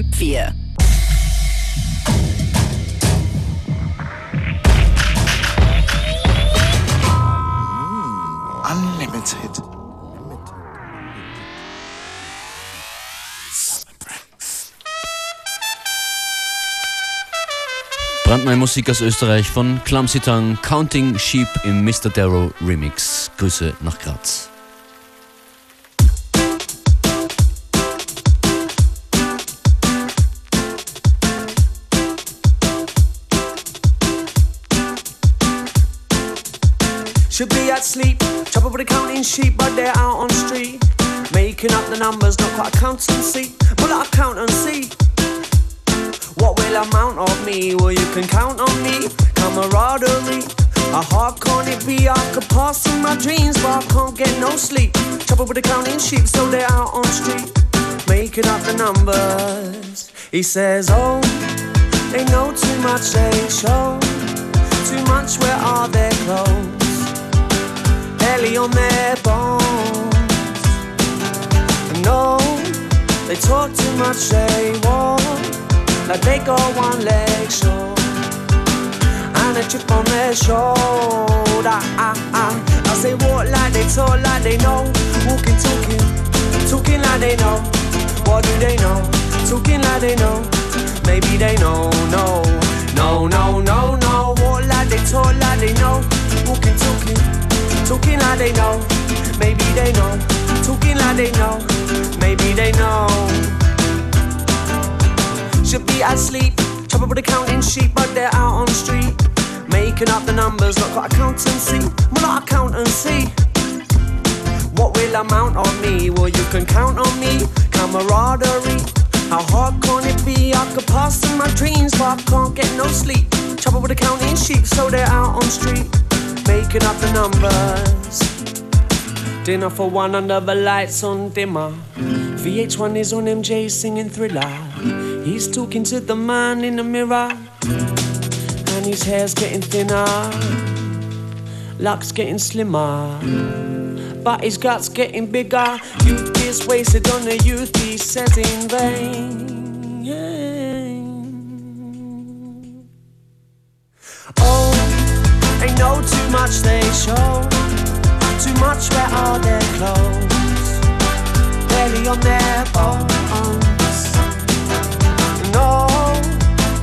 FM4. Unlimited. Brandneue Musik aus Österreich von Clumsy Tongue, Counting Sheep im Mr. Darrow Remix. Grüße nach Graz. Should be at sleep, trouble with the counting sheep, but they're out on street. Making up the numbers, not quite accountancy, but like accountancy. What will amount of me? Well, you can count on me. Camaraderie. How hard can it be? I could pass in my dreams, but I can't get no sleep. Trouble with the counting sheep, so they're out on street. Making up the numbers. He says, Oh, they know too much, they show too much. Where are their clothes? Belly on their bones. No, they talk too much, they walk like they got one leg short and a chip on their shoulder. I, I, I say walk like they talk like they know, walking, talking, talking like they know. What do they know? Talking like they know. Maybe they know, no, no, no, no, no. Walk like they talk like they know, walking, talking, talking like they know. Maybe they know, talking like they know. Maybe they know should be asleep. Trouble with the counting sheep, but they're out on the street. Making up the numbers, not got accountancy. Well, not accountancy. What will amount on me? Well, you can count on me. Camaraderie. How hard can it be? I could pass in my dreams, but I can't get no sleep. Trouble with the counting sheep, so they're out on the street. Making up the numbers. Dinner for one under the lights on dimmer. VH1 is on MJ singing thriller. He's talking to the man in the mirror, and his hair's getting thinner. Luck's getting slimmer, but his gut's getting bigger. Youth is wasted on the youth, he says in vain. Oh, they know too much, they show too much. Where are their clothes? Barely on their bones. No,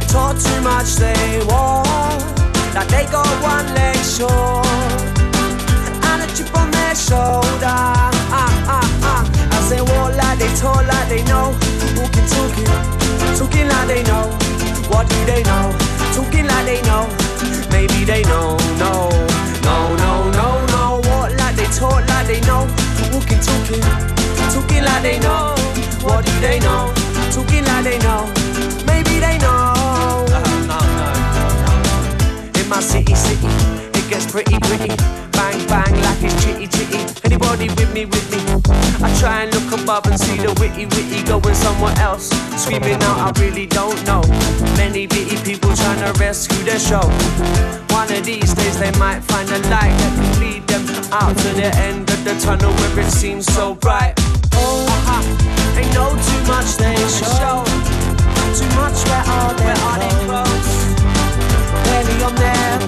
talk too much, they walk like they got one leg short and a chip on their shoulder. Ah, ah, ah. As they walk like they talk like they know, walking, talking, talking like they know. What do they know? Talking like they know. Maybe they know, no, no, no, no, no. Walk like they talk like they know, walking, talking, talking like they know. What do they know? Talking like they know. Maybe they know. In my city, city, it gets pretty, pretty. Bang, bang, like it's chitty, chitty. Anybody with me, with me? Try and look above and see the witty, witty going somewhere else. Screaming out, I really don't know. Many bitty people trying to rescue their show. One of these days they might find a light that can lead them out to the end of the tunnel where it seems so bright. Oh, uh-huh. they know too much, they show too much. Where are they? Where are they close? Belly on their.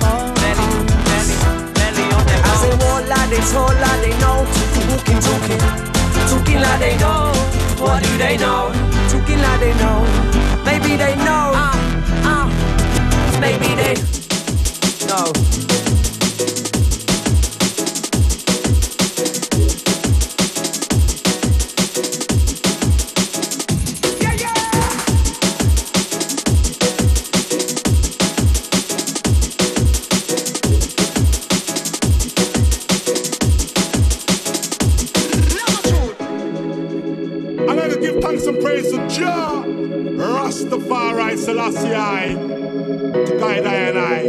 Belly, belly, belly on their. As they walk like they talk like they know. Walking, talking, talking like they know. What do they know? Talking like they know. Maybe they know. Uh, uh, maybe they know. To guide I and I.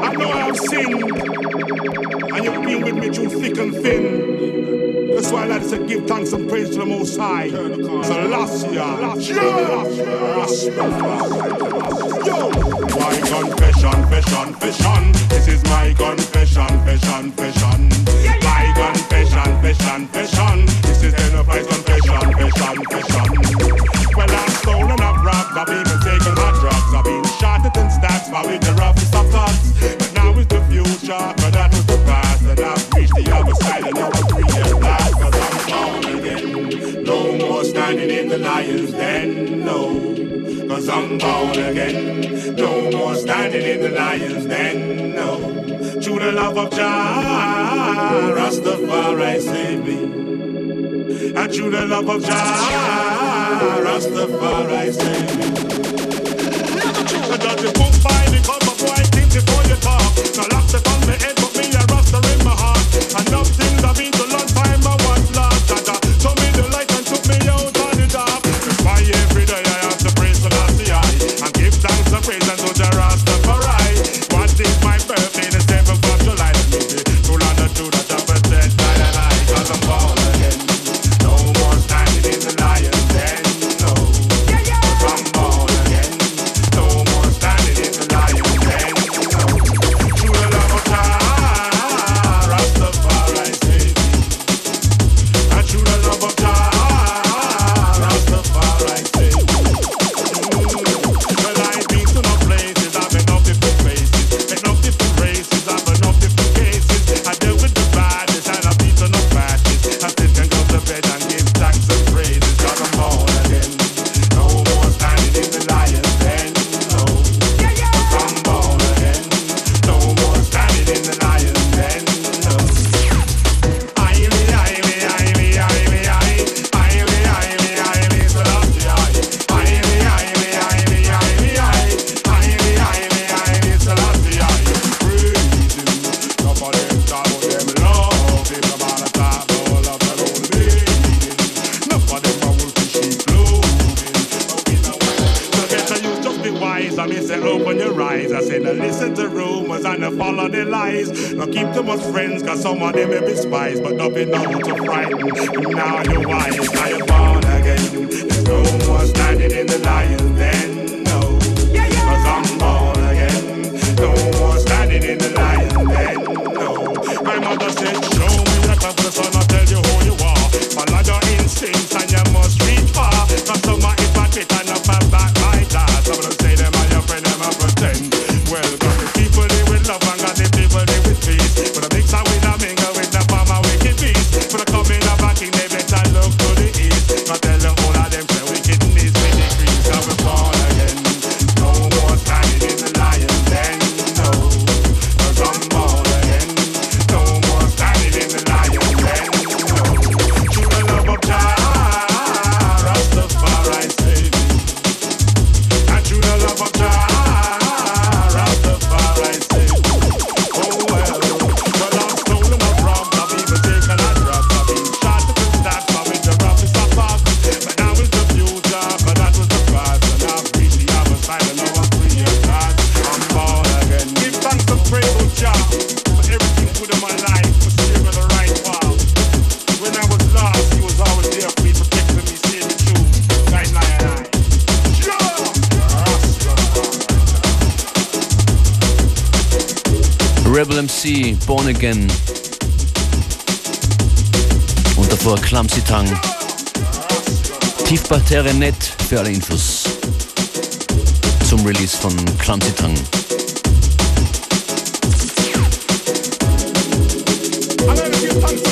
I know I have sinned, and you've been with me through thick and thin. That's why I say give thanks and praise to the Most High. Jah, Rastafari. Yo! My confession, confession, confession. This is my confession, confession, confession. My confession, confession, confession. This is Enterprise confession, confession, confession. Well, I'm stolen, I've robbed Remember we the roughest of thoughts, but now it's the future, but that was the past, and I've reached the other side, and now I'm free at last, cause I'm born again. No more standing in the lion's den, no, cause I'm born again. No more standing in the lion's den, no. To the love of Jah, Rastafari saved me. And to the love of Jah, Rastafari saved me. Now lock the on my head, put me a rasta in my heart. Enough things I've been friends, cause some of them may be spies, but be known to frighten. Now you're wise, now you're born again. There's no more standing in the lion's den, MC, Born Again. Und davor Clumsy Tongue. Tiefparterre Net für alle Infos zum Release von Clumsy Tongue. I'm gonna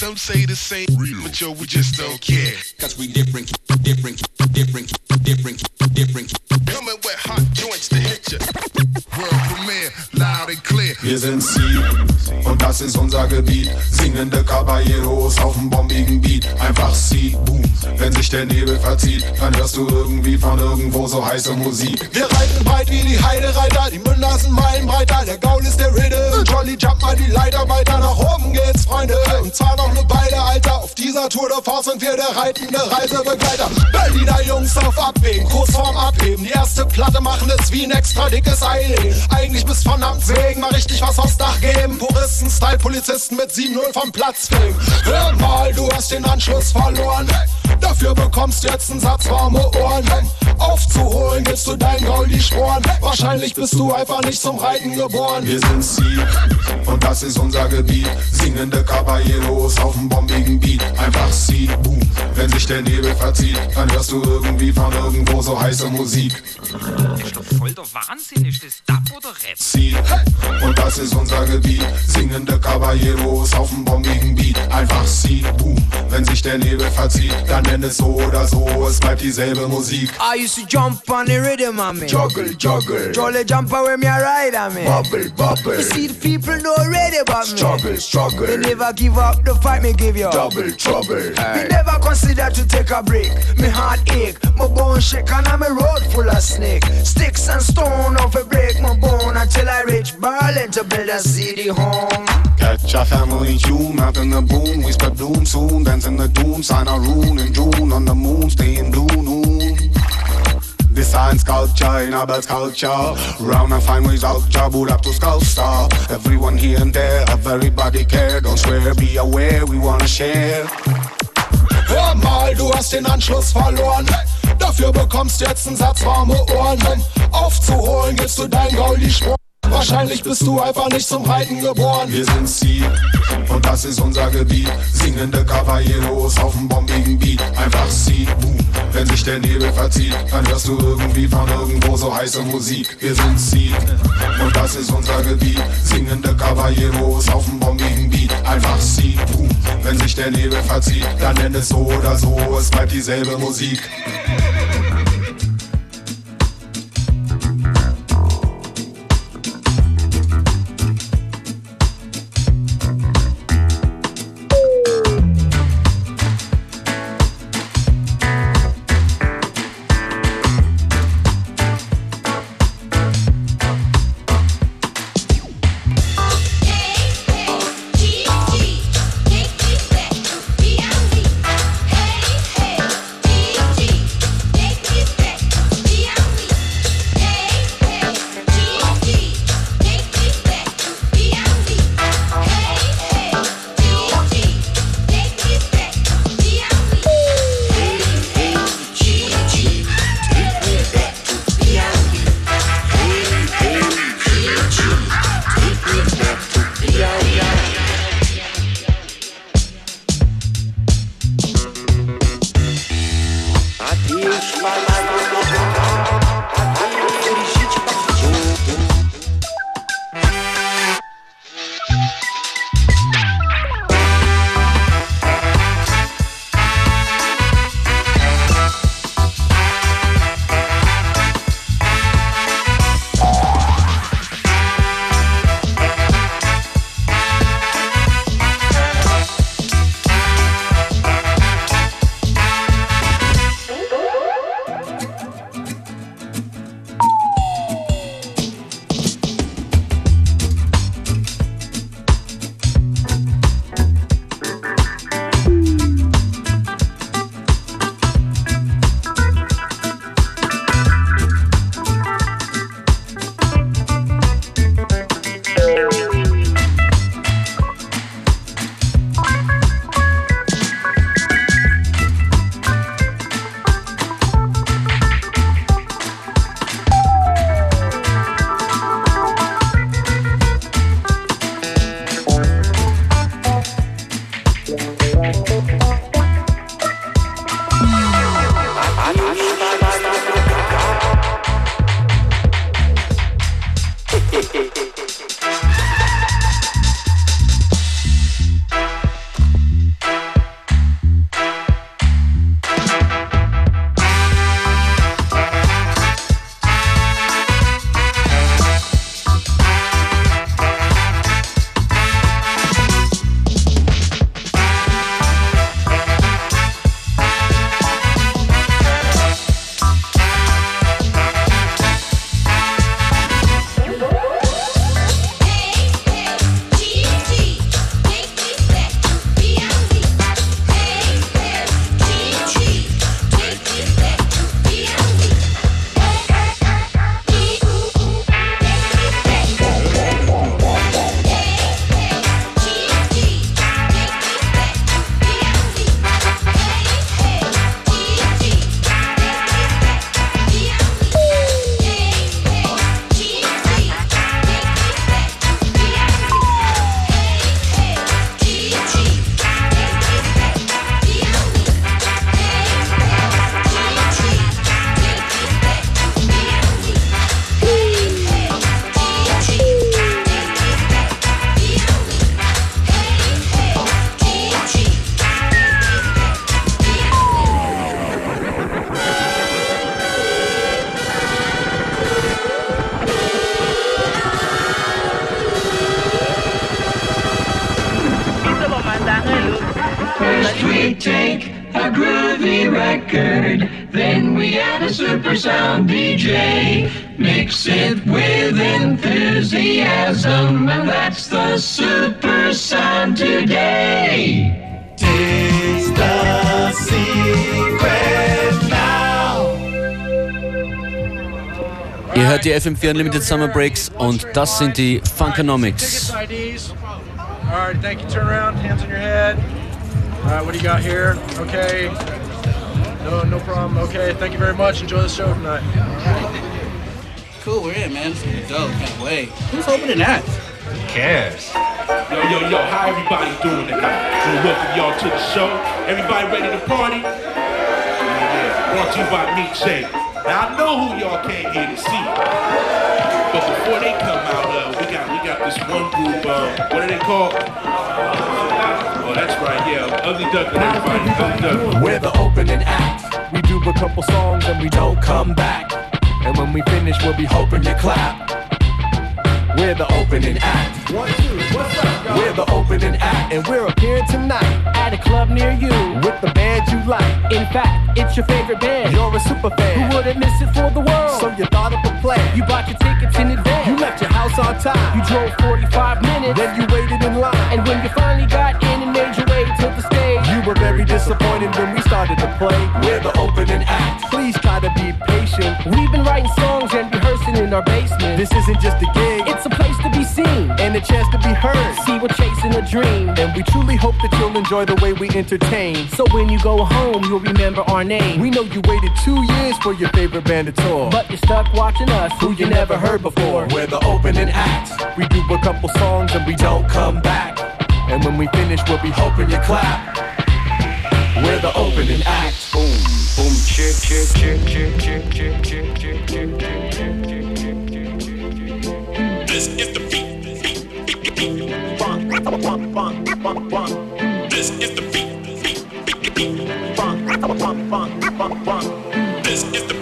Some say the same, but yo, we just don't care. Cause we different, different, different, different, different. Coming with hot joints to hit ya. World premiere, loud and clear. Wir sind Sie und das ist unser Gebiet. Singende Caballeros auf dem bombigen der Nebel verzieht, dann hörst du irgendwie von irgendwo so heiße Musik. Wir reiten breit wie die Heidereiter, die Münder sind meilenbreiter. Der Gaul ist der Riddle. Jolly jump mal die Leiter weiter nach oben geht's, Freunde. Und zwar noch ne Beile, Alter. Auf dieser Tour de Force sind wir der reitende Reisebegleiter. Berliner Jungs auf Abwägen, kurz vorm Abheben. Die erste Platte machen es wie ein extra dickes Eiling. Eigentlich bist von Amt wegen mal richtig was aufs Dach geben. Puristen, Style, Polizisten mit 7-0 vom Platz fegen. Hör mal, du hast den Anschluss verloren. Dafür bekommst jetzt einen Satz warme Ohren. Aufzuholen gibst du dein Gaul die Sporen. Wahrscheinlich bist du einfach nicht zum Reiten geboren. Wir sind Ziel und das ist unser Gebiet. Singende Caballeros auf dem bombigen Beat. Einfach Seed, boom. Wenn sich der Nebel verzieht, dann hörst du irgendwie von irgendwo so heiße Musik. Ist doch voll der Wahnsinn. Ist das Dub oder Rap? Ziel und das ist unser Gebiet. Singende Caballeros auf dem bombigen Beat. Einfach Seed, boom. Wenn sich der Nebel verzieht, dann es so. Es bleibt dieselbe Musik. I used to jump on the rhythm of me. Juggle, juggle. Jolly jumper when me a ride on me. Bubble, bubble. You see the people know already about me. Struggle, struggle. They never give up the fight me give you. Double trouble. Me never consider to take a break. Me heart ache, my bone shake, and I'm a road full of snake. Sticks and stone off a break my bone until I reach Berlin to build a city home. Catch a family tune out in the boom. We spread doom soon. Dance in the doom. Sign our rune in June. On the moon, stay in blue noon. Design sculpture in our culture. Round and fine ways out, boot up to sculpture. Everyone here and there, everybody care. Don't swear, be aware, we wanna share. Hör mal, du hast den Anschluss verloren. Dafür bekommst jetzt einen Satz warme Ohren. Um aufzuholen, gibst du dein Gaul die Sporen. Wahrscheinlich bist du einfach nicht zum Reiten geboren. Wir sind Ziel und das ist unser Gebiet. Singende Caballeros auf dem bombigen Beat. Einfach boom. Wenn sich der Nebel verzieht, dann hörst du irgendwie von irgendwo so heiße Musik. Wir sind Ziel und das ist unser Gebiet. Singende Caballeros auf dem bombigen Beat. Einfach boom. Wenn sich der Nebel verzieht, dann nenn es so oder so. Es bleibt dieselbe Musik. Die FM4 Unlimited Summer Breaks und das sind die Funkonomics. All right, thank you. Turn around, hands on your head. All right, what do you got here? Okay. No, no problem. Okay, thank you very much. Enjoy the show tonight. Cool, we're in, man. It's gonna dope. Can't wait. Who's opening that? Who cares? Yo, yo, yo, how everybody doing tonight? So welcome y'all to the show. Everybody ready to party? Yeah, yeah. Brought to you by Meek Jay. Now I know who y'all came here to see. But before they come out, uh, we got we got this one group, uh, what are they called? Oh, that's right, yeah. Ugly Duckling, everybody. Ugly Duckling. We're the opening act. We do a couple songs and we don't come back. And when we finish, we'll be hoping to clap. We're the opening act. One, two, what's up, y'all? We're the opening act, and we're appearing tonight at a club near you with the band you like. In fact, it's your favorite band. You're a super fan. Who wouldn't miss it for the world? So you thought of a plan. You bought your tickets in advance. You left your house on time. You drove 45 minutes. Then you waited in line. And when you finally got in and made your way to the stage, you were very disappointed when we started to play. We're the opening act. Please try to be patient. We've been writing songs and rehearsing in our basement. This isn't just a gig. It's a place to be seen and a chance to be heard. See, we're chasing a dream, and we truly hope that you'll enjoy the way we entertain. So when you go home, you'll remember our name. We know you waited two years for your favorite band to tour, but you're stuck watching us, who you never heard before. We're the opening act. We do a couple songs and we don't come back. And when we finish, we'll be hoping you clap. We're the opening act. Boom, boom, chick, chick, chick, chick, chick, chick, chick, chick, chick, chick. This is the beat. Funk, funk, funk, funk, funk. This is the beat. Funk, funk, funk, funk, funk. This is the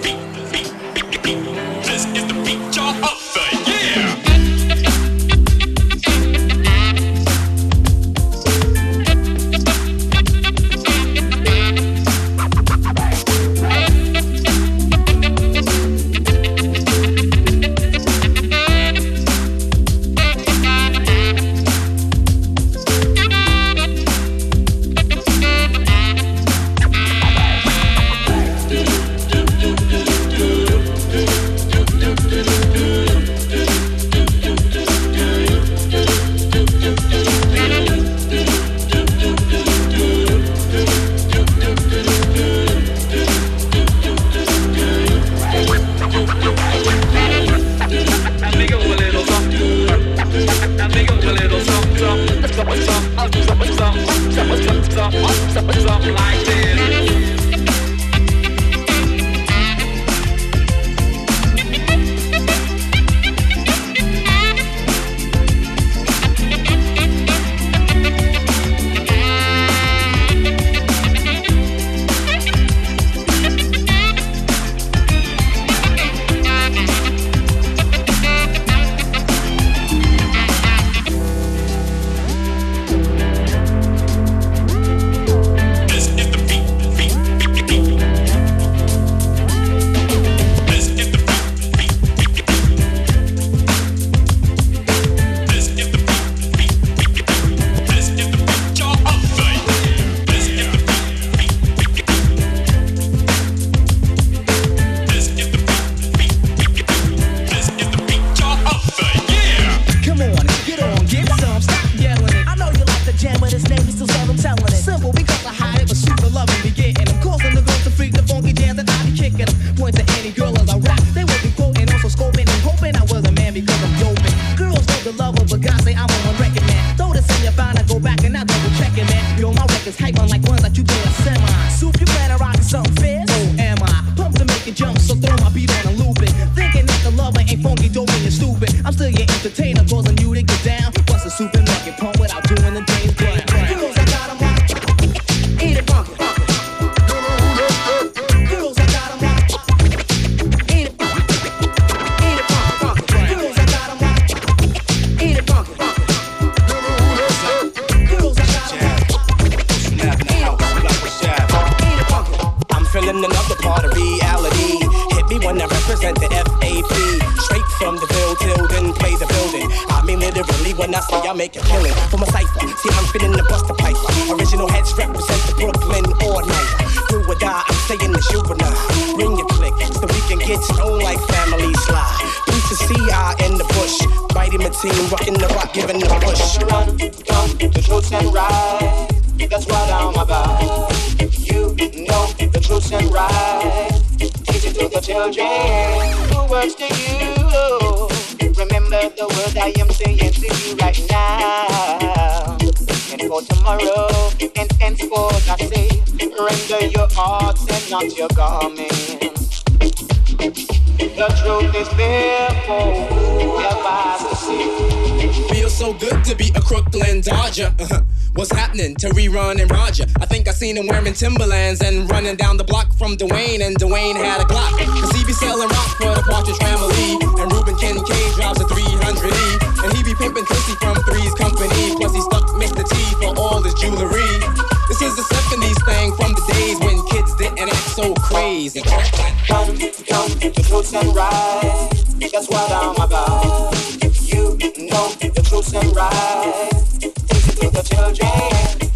any girl as I rap, They would be quoting, also scoping and hoping I was a man because I'm doping. Girls know the love of a guy, say I'm a one record man. Throw this in your mind, I go back and I double check it, man. Yo, my records hype like ones that you play a semi. Soup, you plan on something fierce? Oh, am I? Pump to make it jump, so throw my beat on team, rocking the rock, giving the push. Run, run, the truth and right. That's what I'm about. You know the truth and right. Teach it to the children who works to you. Remember the words I am saying to you right now. And for tomorrow and henceforth I say, render your hearts and not your garments. The truth is for the. Feels so good to be a Crooklyn Dodger. Uh-huh. What's happening to Rerun and Roger? I think I seen him wearing Timberlands and running down the block from Dwayne, and Dwayne had a Glock. Cause he be selling rock for the Partridge Family. And Reuben Kincaid drives a 300E. And he be pimping pussy from Three's Company. Plus he stuck Mr. T for all his jewelry. This is the 70s thing from the days when kids didn't act so crazy. Come, come, the truth and right. That's what I'm about. You know the truth and right. Teach it to the children.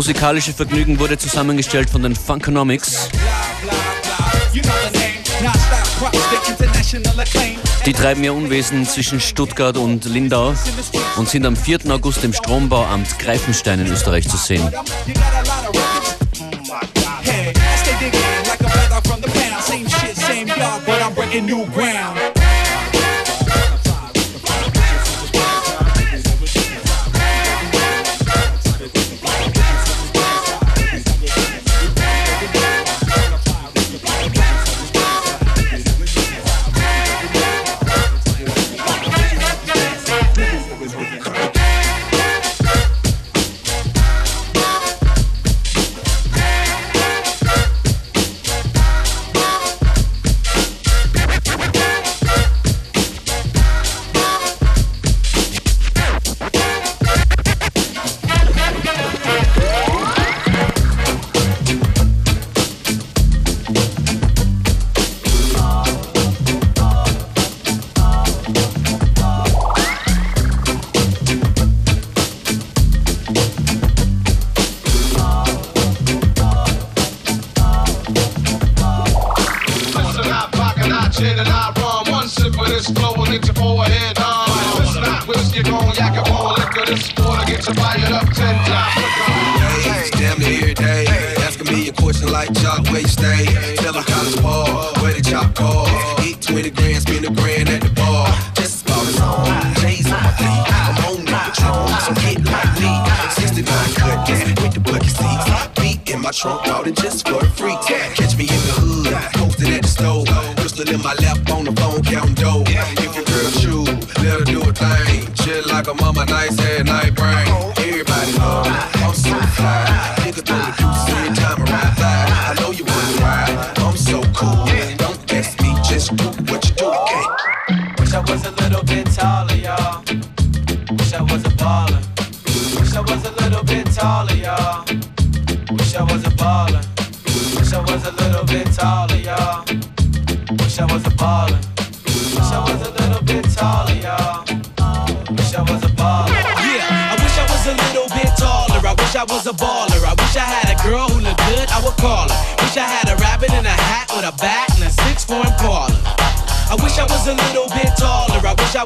Musikalische Vergnügen wurde zusammengestellt von den Funkonomics. Die treiben ihr Unwesen zwischen Stuttgart und Lindau und sind am 4. August im Strombauamt Greifenstein in Österreich zu sehen. Hey,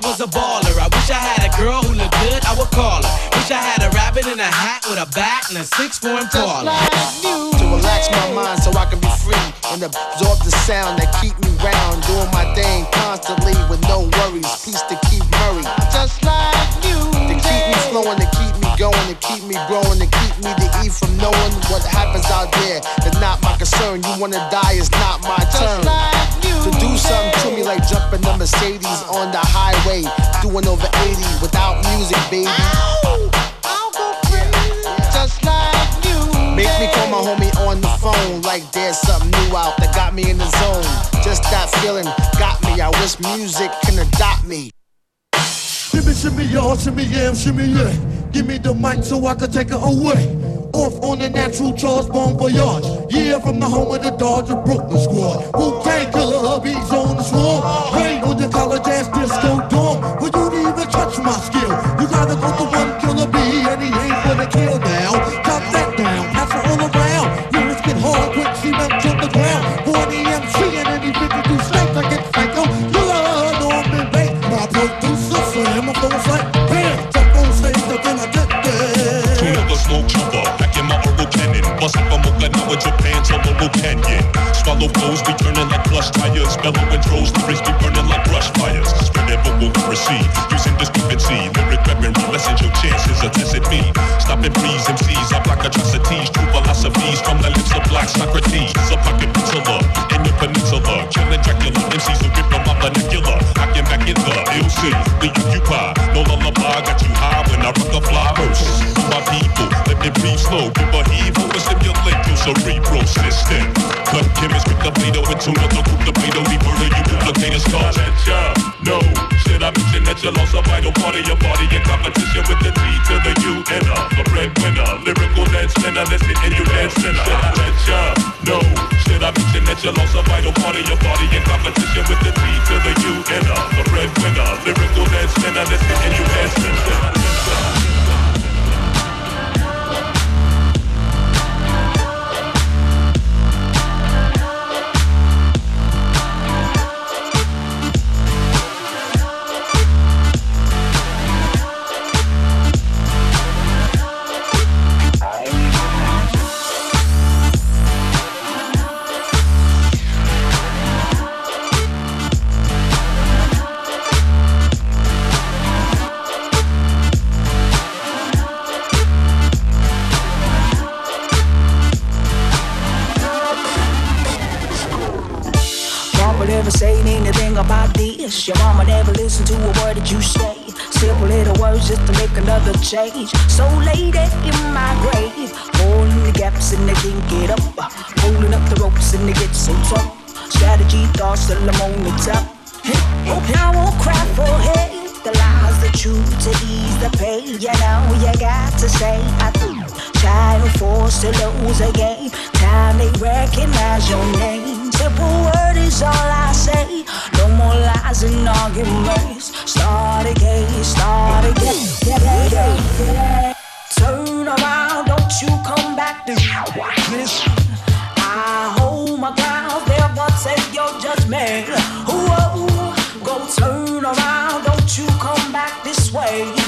was a baller. I wish I had a girl who looked good, I would call her. Wish I had a rabbit in a hat with a bat and a six four parlor. to relax my mind so I can be free and absorb the sound that keep me round, doing my thing constantly with no worries. Peace to keep Murray, just like you. To keep me flowing, to keep me going, to keep me growing, to keep me to eat from knowing what happens out there. It's not my concern. You wanna die, it's not my turn. Like To do something to me like jumping the Mercedes on the highway, doing over 80 without music, baby. Just like you. Make me call my homie on the phone like there's something new out that got me in the zone. Just that feeling got me. I wish music can adopt me. Shimmy, shimmy, y'all, shimmy, yeah, shimmy, yeah. Give me the mic so I can take it away. Off on the natural Charles Bon Voyage. Yeah, from the home of the Dodger Brooklyn squad. Wu Tang Killer hubby's on the swarm. Rain on the college ass disco dorm. Well, you didn't even touch my skill. You gotta go to one killer B, and he ain't gonna kill now. Your mama never listened to a word that you say. Simple little words just to make another change. So late in my grave, holding the gaps and they can't get up. Holding up the ropes and they get so tough. Strategy thoughts till I'm on the top. I won't cry for hate. The lies, the truth to ease the pain. You know you got to say I do. Child forced to lose a game. Time they recognize your name. Simple word is all I say. No more lies and arguments. Start again, start again. Yeah, yeah, yeah. Turn around, don't you come back to this. I hold my ground, never take your judgment. Whoa, go turn around, don't you come back this way.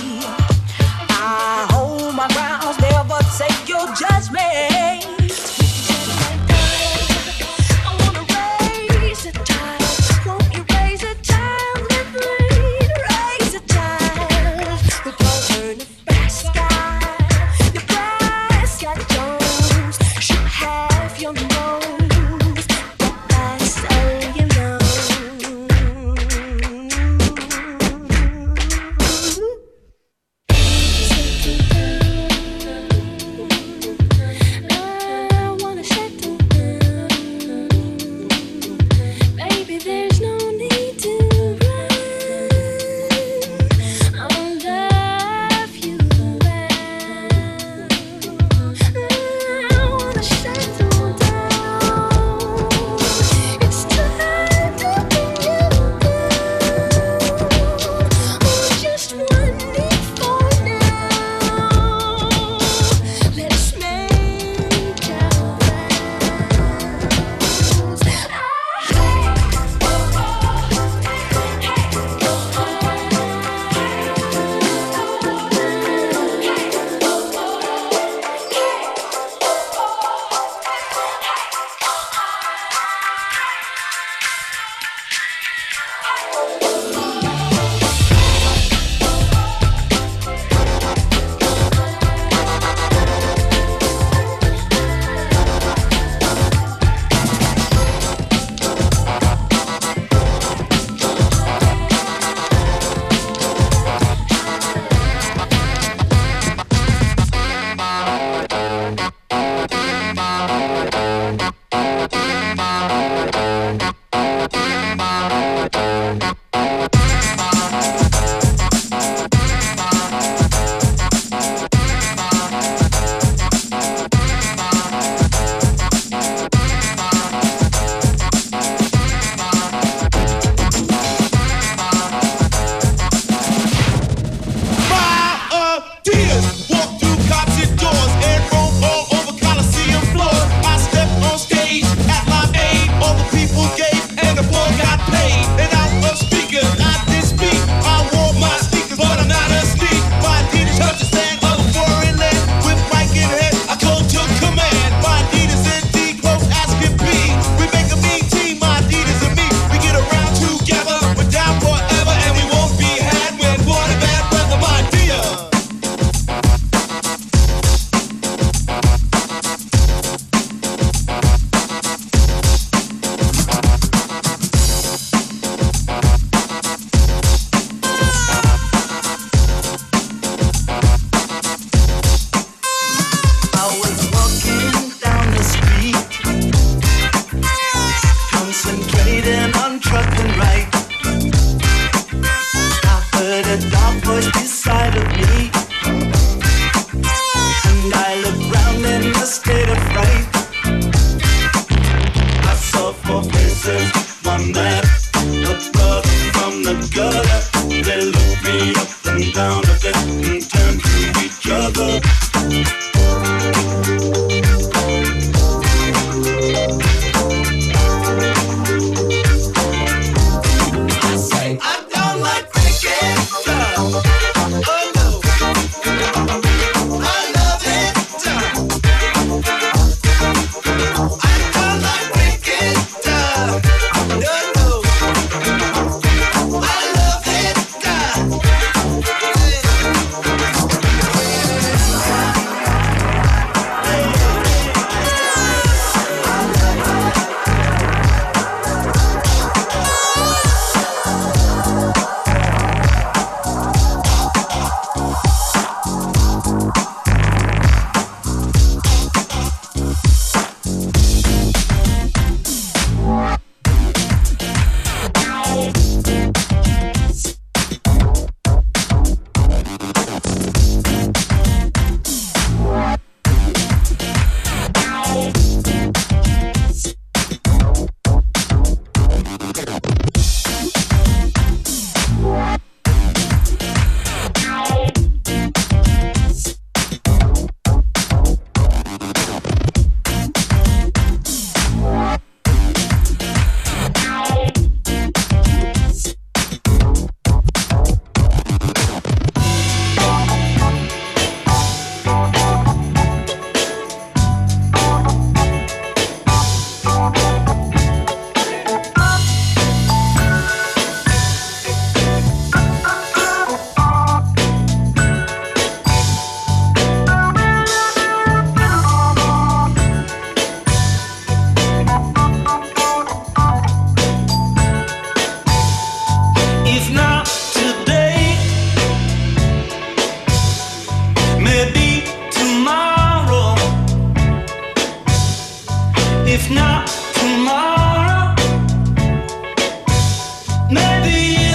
Maybe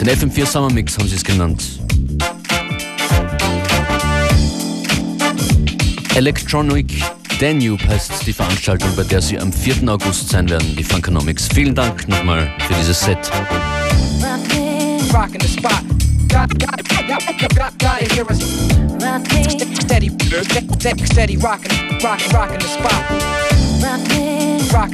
Den FM4 Summer Mix haben sie es genannt. Electronic Danube heißt die Veranstaltung, bei der sie am 4. August sein werden, die Funkonomics. Vielen Dank nochmal für dieses Set. Rocking the spot. Got, got,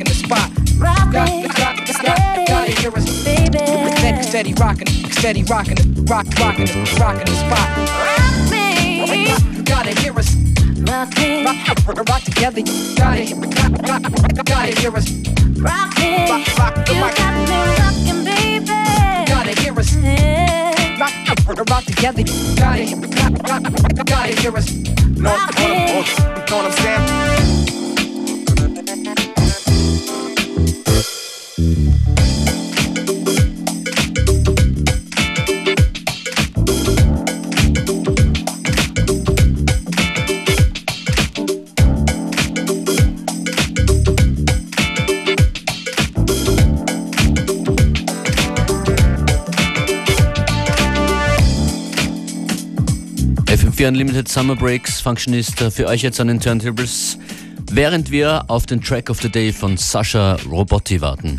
the spot. Got, got, got, got, hear us. Steady, steady, rocking, steady, rocking, rock, rocking, rocking the spot. Rock me, Gotta hear us. Rock, rock, rock together. Gotta, got, got, gotta hear us. Rock, rock, rock the mic. Gotta hear us. Rock, rock, rock together. Gotta, got, got, gotta hear us. Know, know, know what I'm saying? FM4 Unlimited Summer Breaks Functionist äh, für euch jetzt an den Turntables, während wir auf den Track of the Day von Sascha Robotti warten.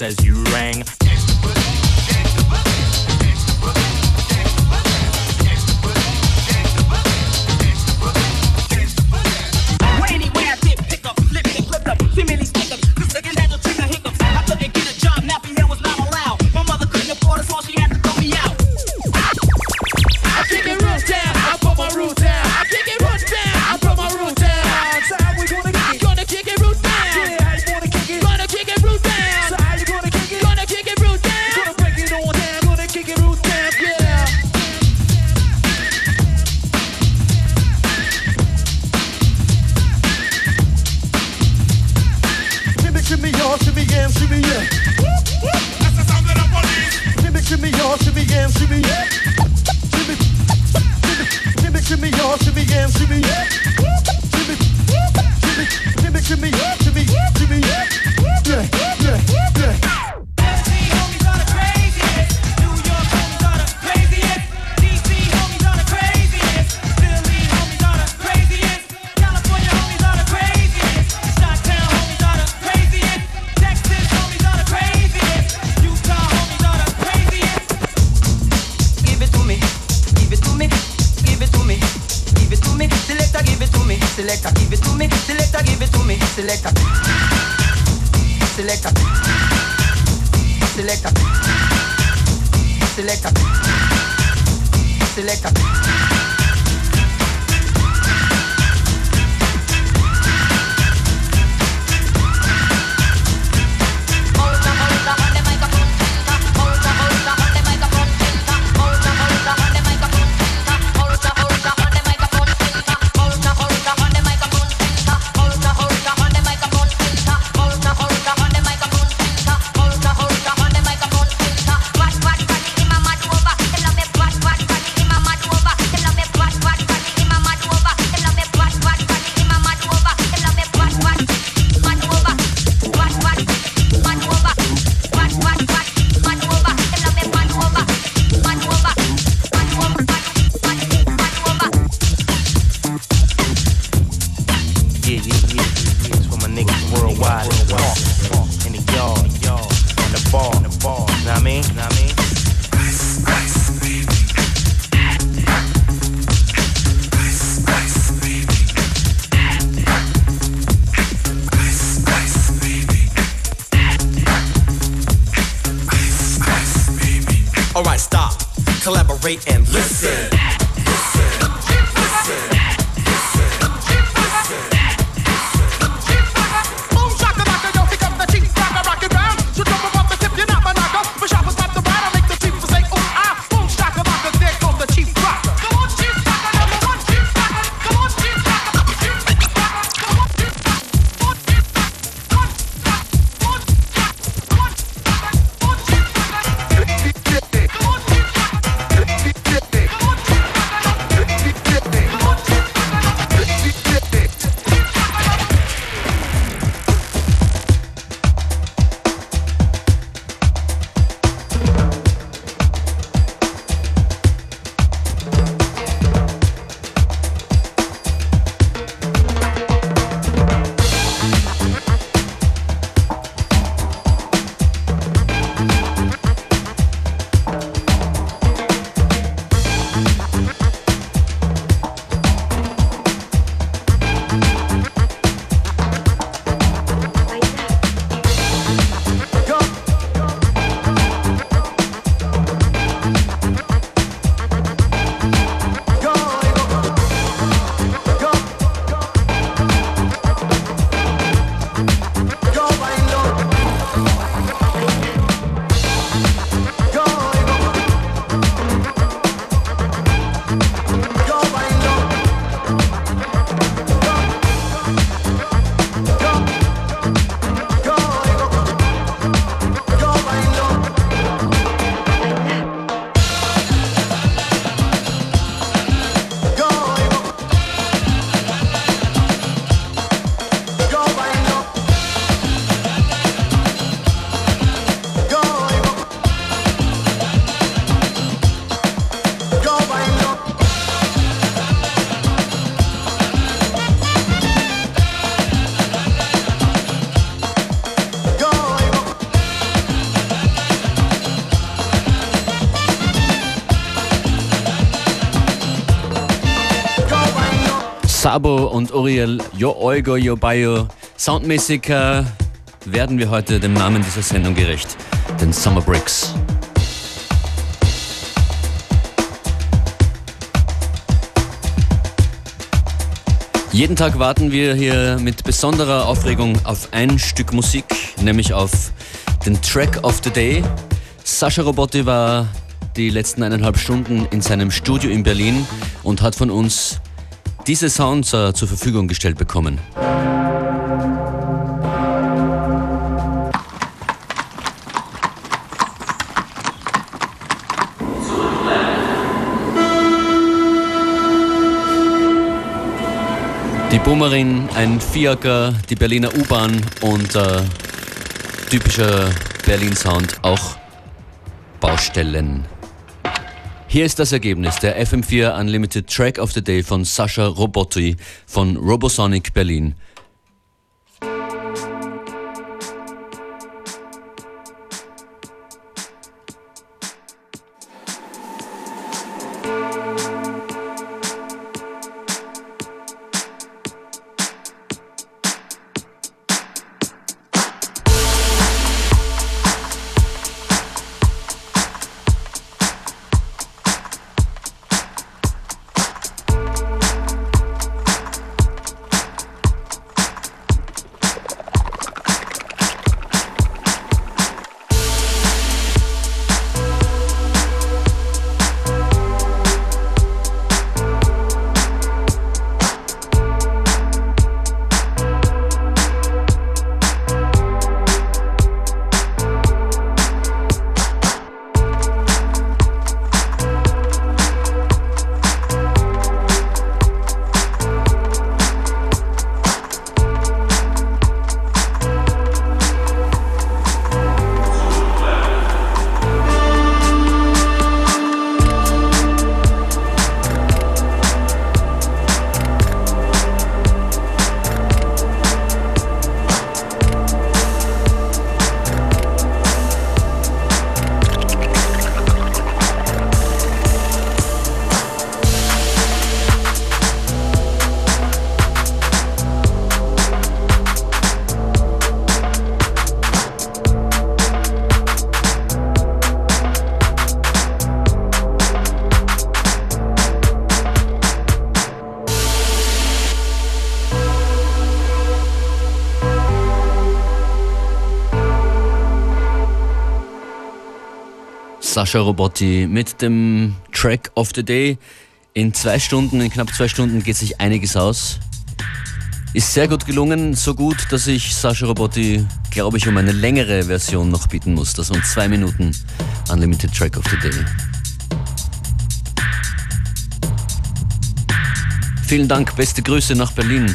Says you Sabo und Uriel, Yo Oigo, Yo Bayo. Soundmäßig äh, werden wir heute dem Namen dieser Sendung gerecht, den Summer Breaks. Jeden Tag warten wir hier mit besonderer Aufregung auf ein Stück Musik, nämlich auf den Track of the Day. Sascha Robotti war die letzten eineinhalb Stunden in seinem Studio in Berlin und hat von uns diese Sounds äh, zur Verfügung gestellt bekommen. Die Boomerin, ein Fiaker, die Berliner U-Bahn und äh, typischer Berlin-Sound, auch Baustellen. Hier ist das Ergebnis der FM4 Unlimited Track of the Day von Sascha Robotti von Robosonic Berlin. Sascha Robotti mit dem Track of the Day. In zwei Stunden, in knapp zwei Stunden geht sich einiges aus. Ist sehr gut gelungen, so gut, dass ich Sascha Robotti, glaube ich, um eine längere Version noch bieten muss. Das waren zwei Minuten Unlimited Track of the Day. Vielen Dank, beste Grüße nach Berlin.